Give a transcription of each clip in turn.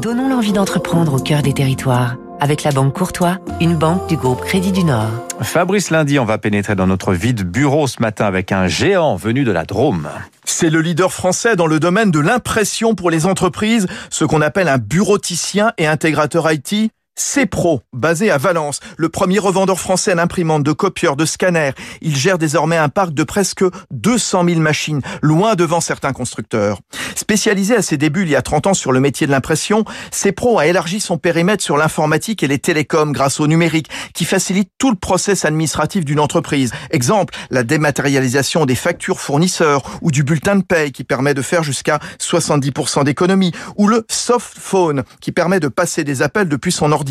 Donnons l'envie d'entreprendre au cœur des territoires. Avec la Banque Courtois, une banque du groupe Crédit du Nord. Fabrice Lundi, on va pénétrer dans notre vide bureau ce matin avec un géant venu de la Drôme. C'est le leader français dans le domaine de l'impression pour les entreprises, ce qu'on appelle un bureauticien et intégrateur IT. CPRO, basé à Valence, le premier revendeur français d'imprimantes, de copieurs, de scanners. Il gère désormais un parc de presque 200 000 machines, loin devant certains constructeurs. Spécialisé à ses débuts il y a 30 ans sur le métier de l'impression, CPRO a élargi son périmètre sur l'informatique et les télécoms grâce au numérique, qui facilite tout le process administratif d'une entreprise. Exemple, la dématérialisation des factures fournisseurs ou du bulletin de paye qui permet de faire jusqu'à 70% d'économie, ou le soft phone qui permet de passer des appels depuis son ordinateur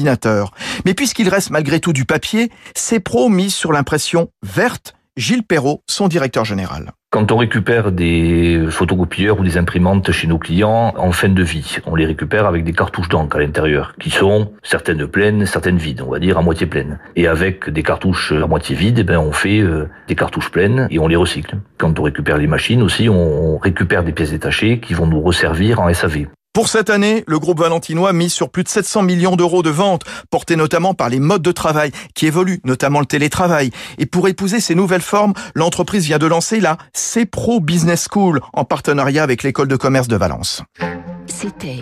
mais puisqu'il reste malgré tout du papier, CEPRO mise sur l'impression verte. Gilles Perrault, son directeur général. Quand on récupère des photocopieurs ou des imprimantes chez nos clients en fin de vie, on les récupère avec des cartouches d'encre à l'intérieur, qui sont certaines pleines, certaines vides, on va dire à moitié pleines. Et avec des cartouches à moitié vides, eh ben on fait euh, des cartouches pleines et on les recycle. Quand on récupère les machines aussi, on récupère des pièces détachées qui vont nous resservir en SAV. Pour cette année, le groupe valentinois mise sur plus de 700 millions d'euros de ventes, portés notamment par les modes de travail qui évoluent, notamment le télétravail. Et pour épouser ces nouvelles formes, l'entreprise vient de lancer la CPRO Business School en partenariat avec l'école de commerce de Valence. C'était